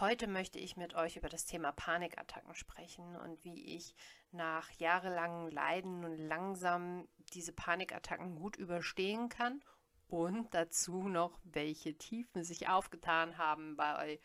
Heute möchte ich mit euch über das Thema Panikattacken sprechen und wie ich nach jahrelangem Leiden und langsam diese Panikattacken gut überstehen kann und dazu noch, welche Tiefen sich aufgetan haben bei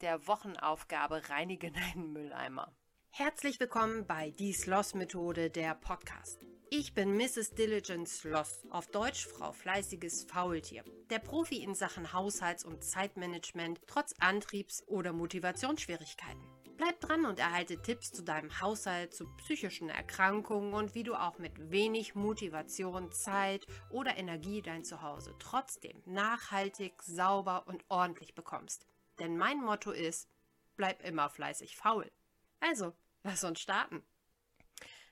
der Wochenaufgabe Reinige deinen Mülleimer. Herzlich willkommen bei Die Sloss Methode, der Podcast. Ich bin Mrs. Diligence Sloss, auf Deutsch Frau Fleißiges Faultier, der Profi in Sachen Haushalts- und Zeitmanagement trotz Antriebs- oder Motivationsschwierigkeiten. Bleib dran und erhalte Tipps zu deinem Haushalt, zu psychischen Erkrankungen und wie du auch mit wenig Motivation, Zeit oder Energie dein Zuhause trotzdem nachhaltig, sauber und ordentlich bekommst. Denn mein Motto ist, bleib immer fleißig faul. Also, lass uns starten.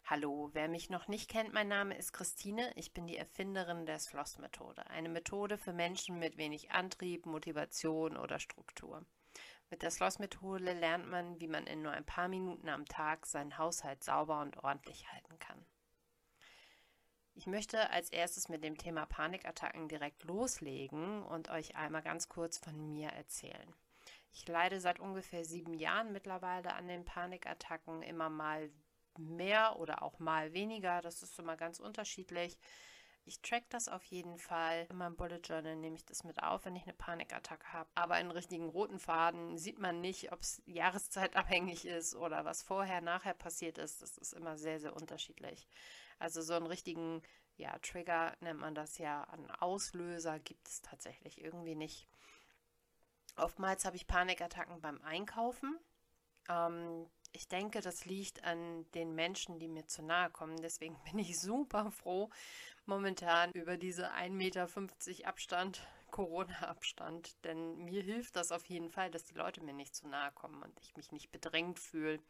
Hallo, wer mich noch nicht kennt, mein Name ist Christine. Ich bin die Erfinderin der Sloss-Methode. Eine Methode für Menschen mit wenig Antrieb, Motivation oder Struktur. Mit der Sloss-Methode lernt man, wie man in nur ein paar Minuten am Tag seinen Haushalt sauber und ordentlich halten kann. Ich möchte als erstes mit dem Thema Panikattacken direkt loslegen und euch einmal ganz kurz von mir erzählen. Ich leide seit ungefähr sieben Jahren mittlerweile an den Panikattacken, immer mal mehr oder auch mal weniger. Das ist immer ganz unterschiedlich. Ich track das auf jeden Fall. In meinem Bullet Journal nehme ich das mit auf, wenn ich eine Panikattacke habe. Aber einen richtigen roten Faden sieht man nicht, ob es jahreszeitabhängig ist oder was vorher, nachher passiert ist. Das ist immer sehr, sehr unterschiedlich. Also so einen richtigen ja, Trigger nennt man das ja. Einen Auslöser gibt es tatsächlich irgendwie nicht. Oftmals habe ich Panikattacken beim Einkaufen. Ähm, ich denke, das liegt an den Menschen, die mir zu nahe kommen. Deswegen bin ich super froh momentan über diese 1,50 Meter Abstand, Corona-Abstand. Denn mir hilft das auf jeden Fall, dass die Leute mir nicht zu nahe kommen und ich mich nicht bedrängt fühle.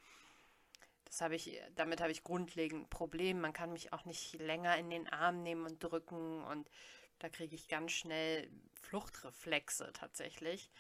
Das habe ich, damit habe ich grundlegend ein Problem. Man kann mich auch nicht länger in den Arm nehmen und drücken und da kriege ich ganz schnell Fluchtreflexe tatsächlich.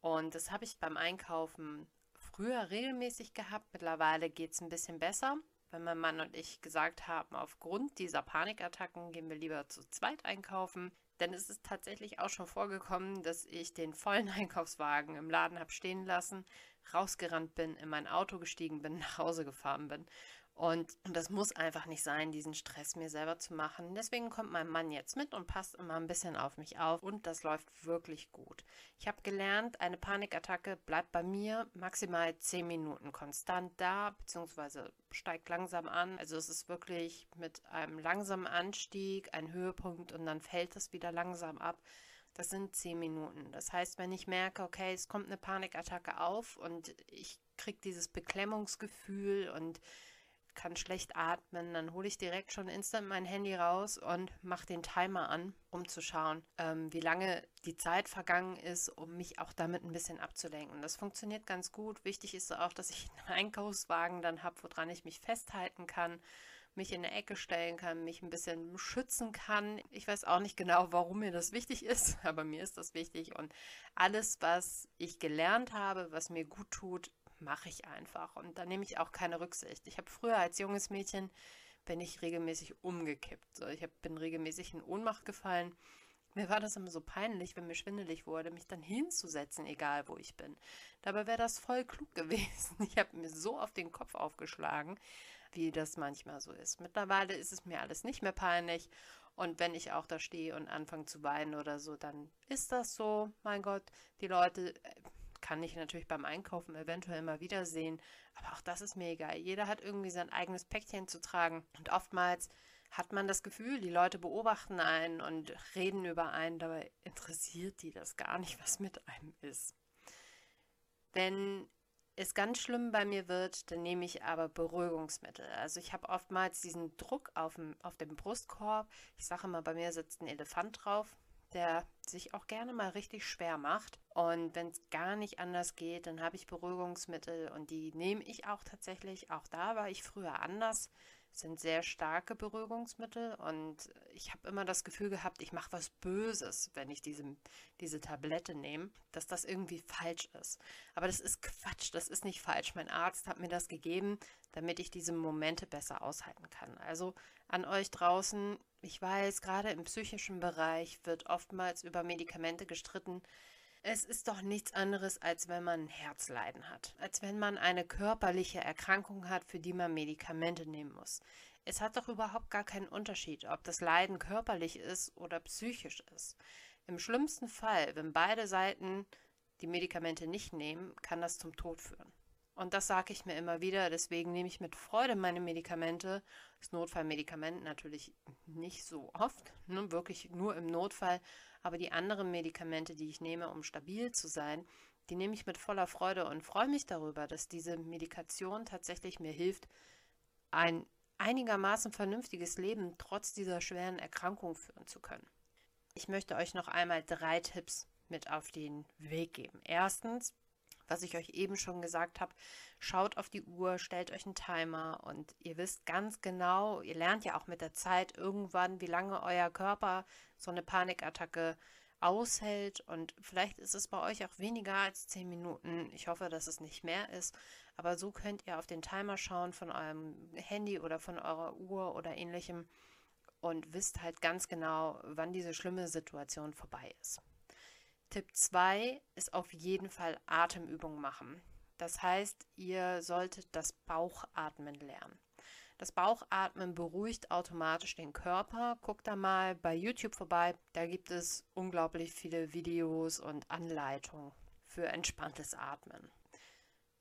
Und das habe ich beim Einkaufen früher regelmäßig gehabt. Mittlerweile geht es ein bisschen besser. Wenn mein Mann und ich gesagt haben, aufgrund dieser Panikattacken gehen wir lieber zu zweit einkaufen. Denn es ist tatsächlich auch schon vorgekommen, dass ich den vollen Einkaufswagen im Laden habe stehen lassen, rausgerannt bin, in mein Auto gestiegen bin, nach Hause gefahren bin und das muss einfach nicht sein, diesen Stress mir selber zu machen. Deswegen kommt mein Mann jetzt mit und passt immer ein bisschen auf mich auf und das läuft wirklich gut. Ich habe gelernt, eine Panikattacke bleibt bei mir maximal 10 Minuten konstant da, beziehungsweise steigt langsam an. Also es ist wirklich mit einem langsamen Anstieg, ein Höhepunkt und dann fällt es wieder langsam ab. Das sind 10 Minuten. Das heißt, wenn ich merke, okay, es kommt eine Panikattacke auf und ich kriege dieses Beklemmungsgefühl und kann schlecht atmen, dann hole ich direkt schon instant mein Handy raus und mache den Timer an, um zu schauen, ähm, wie lange die Zeit vergangen ist, um mich auch damit ein bisschen abzulenken. Das funktioniert ganz gut. Wichtig ist auch, dass ich einen Einkaufswagen dann habe, woran ich mich festhalten kann, mich in eine Ecke stellen kann, mich ein bisschen schützen kann. Ich weiß auch nicht genau, warum mir das wichtig ist, aber mir ist das wichtig und alles, was ich gelernt habe, was mir gut tut, mache ich einfach. Und da nehme ich auch keine Rücksicht. Ich habe früher als junges Mädchen, bin ich regelmäßig umgekippt. So, ich hab, bin regelmäßig in Ohnmacht gefallen. Mir war das immer so peinlich, wenn mir schwindelig wurde, mich dann hinzusetzen, egal wo ich bin. Dabei wäre das voll klug gewesen. Ich habe mir so auf den Kopf aufgeschlagen, wie das manchmal so ist. Mittlerweile ist es mir alles nicht mehr peinlich. Und wenn ich auch da stehe und anfange zu weinen oder so, dann ist das so. Mein Gott, die Leute äh, kann ich natürlich beim Einkaufen eventuell mal wiedersehen. Aber auch das ist mir egal. Jeder hat irgendwie sein eigenes Päckchen zu tragen. Und oftmals hat man das Gefühl, die Leute beobachten einen und reden über einen. Dabei interessiert die das gar nicht, was mit einem ist. Wenn es ganz schlimm bei mir wird, dann nehme ich aber Beruhigungsmittel. Also ich habe oftmals diesen Druck auf dem, auf dem Brustkorb. Ich sage immer, bei mir sitzt ein Elefant drauf der sich auch gerne mal richtig schwer macht. Und wenn es gar nicht anders geht, dann habe ich Beruhigungsmittel und die nehme ich auch tatsächlich. Auch da war ich früher anders. Es sind sehr starke Beruhigungsmittel und ich habe immer das Gefühl gehabt, ich mache was Böses, wenn ich diese, diese Tablette nehme, dass das irgendwie falsch ist. Aber das ist Quatsch, das ist nicht falsch. Mein Arzt hat mir das gegeben, damit ich diese Momente besser aushalten kann. Also an euch draußen, ich weiß, gerade im psychischen Bereich wird oftmals über Medikamente gestritten. Es ist doch nichts anderes, als wenn man ein Herzleiden hat, als wenn man eine körperliche Erkrankung hat, für die man Medikamente nehmen muss. Es hat doch überhaupt gar keinen Unterschied, ob das Leiden körperlich ist oder psychisch ist. Im schlimmsten Fall, wenn beide Seiten die Medikamente nicht nehmen, kann das zum Tod führen. Und das sage ich mir immer wieder, deswegen nehme ich mit Freude meine Medikamente. Das Notfallmedikament natürlich nicht so oft, ne, wirklich nur im Notfall. Aber die anderen Medikamente, die ich nehme, um stabil zu sein, die nehme ich mit voller Freude und freue mich darüber, dass diese Medikation tatsächlich mir hilft, ein einigermaßen vernünftiges Leben trotz dieser schweren Erkrankung führen zu können. Ich möchte euch noch einmal drei Tipps mit auf den Weg geben. Erstens, was ich euch eben schon gesagt habe, schaut auf die Uhr, stellt euch einen Timer und ihr wisst ganz genau, ihr lernt ja auch mit der Zeit irgendwann, wie lange euer Körper so eine Panikattacke aushält und vielleicht ist es bei euch auch weniger als 10 Minuten. Ich hoffe, dass es nicht mehr ist, aber so könnt ihr auf den Timer schauen von eurem Handy oder von eurer Uhr oder ähnlichem und wisst halt ganz genau, wann diese schlimme Situation vorbei ist. Tipp 2 ist auf jeden Fall Atemübungen machen. Das heißt, ihr solltet das Bauchatmen lernen. Das Bauchatmen beruhigt automatisch den Körper. Guckt da mal bei YouTube vorbei. Da gibt es unglaublich viele Videos und Anleitungen für entspanntes Atmen.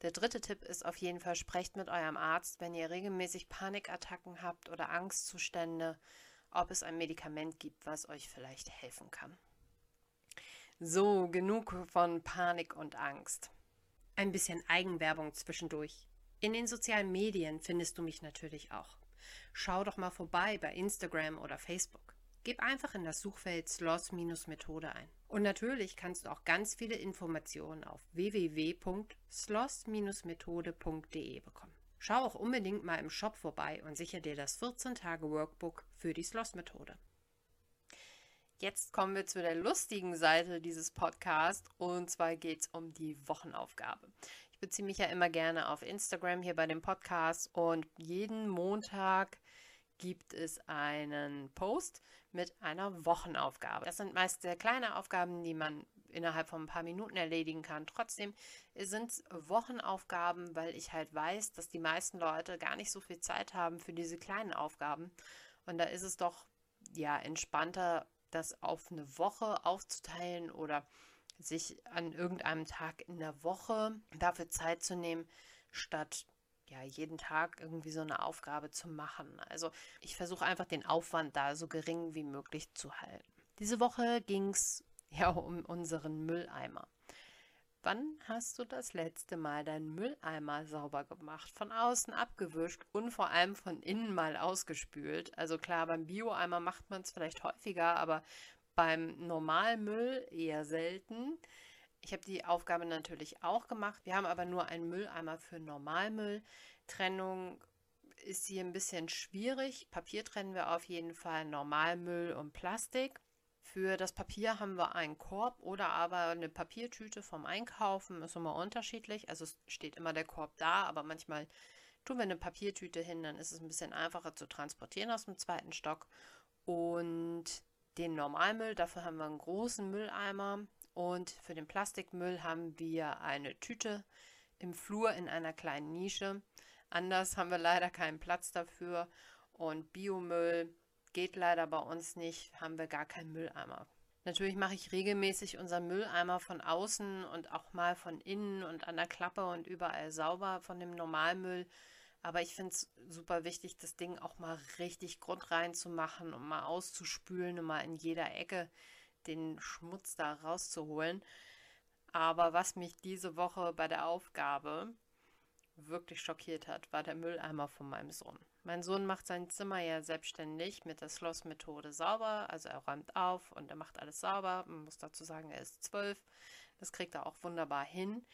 Der dritte Tipp ist auf jeden Fall, sprecht mit eurem Arzt, wenn ihr regelmäßig Panikattacken habt oder Angstzustände, ob es ein Medikament gibt, was euch vielleicht helfen kann. So, genug von Panik und Angst. Ein bisschen Eigenwerbung zwischendurch. In den sozialen Medien findest du mich natürlich auch. Schau doch mal vorbei bei Instagram oder Facebook. Gib einfach in das Suchfeld Sloss-Methode ein. Und natürlich kannst du auch ganz viele Informationen auf www.sloss-methode.de bekommen. Schau auch unbedingt mal im Shop vorbei und sichere dir das 14-Tage-Workbook für die Sloss-Methode. Jetzt kommen wir zu der lustigen Seite dieses Podcasts und zwar geht es um die Wochenaufgabe. Ich beziehe mich ja immer gerne auf Instagram hier bei dem Podcast und jeden Montag gibt es einen Post mit einer Wochenaufgabe. Das sind meist sehr kleine Aufgaben, die man innerhalb von ein paar Minuten erledigen kann. Trotzdem sind es Wochenaufgaben, weil ich halt weiß, dass die meisten Leute gar nicht so viel Zeit haben für diese kleinen Aufgaben. Und da ist es doch ja entspannter, das auf eine Woche aufzuteilen oder sich an irgendeinem Tag in der Woche dafür Zeit zu nehmen, statt ja jeden Tag irgendwie so eine Aufgabe zu machen. Also ich versuche einfach den Aufwand da so gering wie möglich zu halten. Diese Woche ging es ja um unseren Mülleimer. Wann hast du das letzte Mal deinen Mülleimer sauber gemacht? Von außen abgewischt und vor allem von innen mal ausgespült. Also klar, beim Bioeimer macht man es vielleicht häufiger, aber beim Normalmüll eher selten. Ich habe die Aufgabe natürlich auch gemacht. Wir haben aber nur einen Mülleimer für Normalmüll. Trennung ist hier ein bisschen schwierig. Papier trennen wir auf jeden Fall, Normalmüll und Plastik. Für das Papier haben wir einen Korb oder aber eine Papiertüte vom Einkaufen. Ist immer unterschiedlich. Also es steht immer der Korb da, aber manchmal tun wir eine Papiertüte hin, dann ist es ein bisschen einfacher zu transportieren aus dem zweiten Stock. Und den Normalmüll, dafür haben wir einen großen Mülleimer. Und für den Plastikmüll haben wir eine Tüte im Flur in einer kleinen Nische. Anders haben wir leider keinen Platz dafür. Und Biomüll Geht leider bei uns nicht, haben wir gar keinen Mülleimer. Natürlich mache ich regelmäßig unseren Mülleimer von außen und auch mal von innen und an der Klappe und überall sauber von dem Normalmüll. Aber ich finde es super wichtig, das Ding auch mal richtig grundrein zu machen und mal auszuspülen und mal in jeder Ecke den Schmutz da rauszuholen. Aber was mich diese Woche bei der Aufgabe wirklich schockiert hat, war der Mülleimer von meinem Sohn. Mein Sohn macht sein Zimmer ja selbstständig mit der Sloss-Methode sauber. Also er räumt auf und er macht alles sauber. Man muss dazu sagen, er ist zwölf. Das kriegt er auch wunderbar hin.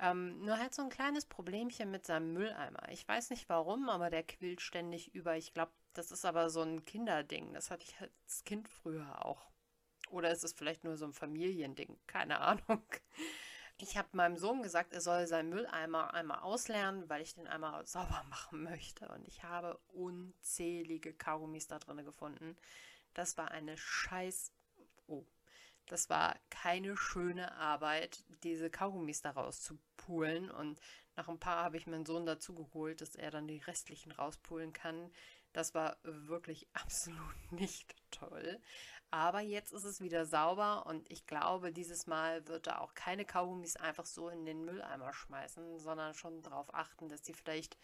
Ähm, nur hat so ein kleines Problemchen mit seinem Mülleimer. Ich weiß nicht warum, aber der quillt ständig über. Ich glaube, das ist aber so ein Kinderding. Das hatte ich als Kind früher auch. Oder ist es vielleicht nur so ein Familiending? Keine Ahnung. Ich habe meinem Sohn gesagt, er soll seinen Mülleimer einmal auslernen, weil ich den einmal sauber machen möchte. Und ich habe unzählige Kaugummis da drin gefunden. Das war eine scheiß. Oh. das war keine schöne Arbeit, diese Kaugummis daraus zu pulen. Und nach ein paar habe ich meinen Sohn dazu geholt, dass er dann die restlichen rauspulen kann. Das war wirklich absolut nicht toll. Aber jetzt ist es wieder sauber und ich glaube, dieses Mal wird er auch keine Kaugummis einfach so in den Mülleimer schmeißen, sondern schon darauf achten, dass die vielleicht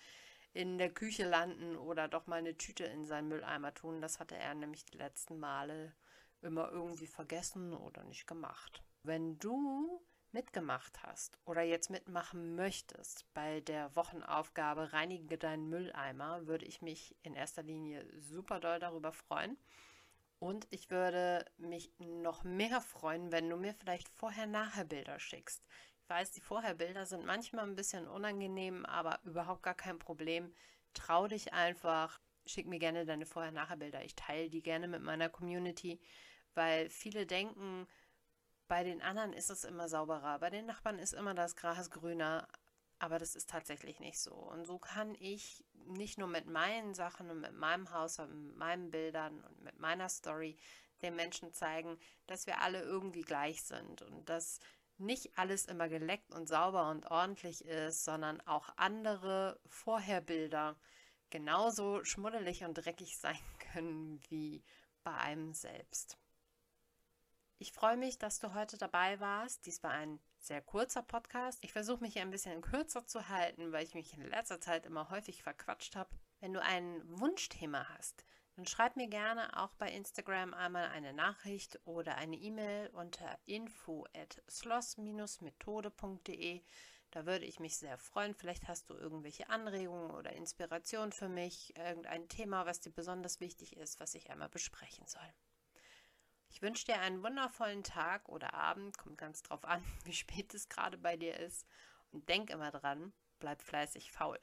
in der Küche landen oder doch mal eine Tüte in seinen Mülleimer tun. Das hatte er nämlich die letzten Male immer irgendwie vergessen oder nicht gemacht. Wenn du mitgemacht hast oder jetzt mitmachen möchtest bei der Wochenaufgabe Reinige deinen Mülleimer, würde ich mich in erster Linie super doll darüber freuen. Und ich würde mich noch mehr freuen, wenn du mir vielleicht vorher-nachher Bilder schickst. Ich weiß, die Vorher-Bilder sind manchmal ein bisschen unangenehm, aber überhaupt gar kein Problem. Trau dich einfach, schick mir gerne deine Vorher-Nachher-Bilder. Ich teile die gerne mit meiner Community weil viele denken, bei den anderen ist es immer sauberer, bei den Nachbarn ist immer das Gras grüner, aber das ist tatsächlich nicht so. Und so kann ich nicht nur mit meinen Sachen und mit meinem Haus und mit meinen Bildern und mit meiner Story den Menschen zeigen, dass wir alle irgendwie gleich sind und dass nicht alles immer geleckt und sauber und ordentlich ist, sondern auch andere Vorherbilder genauso schmuddelig und dreckig sein können wie bei einem selbst. Ich freue mich, dass du heute dabei warst. Dies war ein sehr kurzer Podcast. Ich versuche mich hier ein bisschen kürzer zu halten, weil ich mich in letzter Zeit immer häufig verquatscht habe. Wenn du ein Wunschthema hast, dann schreib mir gerne auch bei Instagram einmal eine Nachricht oder eine E-Mail unter info at sloss-methode.de. Da würde ich mich sehr freuen. Vielleicht hast du irgendwelche Anregungen oder Inspirationen für mich, irgendein Thema, was dir besonders wichtig ist, was ich einmal besprechen soll. Wünsche dir einen wundervollen Tag oder Abend, kommt ganz drauf an, wie spät es gerade bei dir ist. Und denk immer dran, bleib fleißig faul.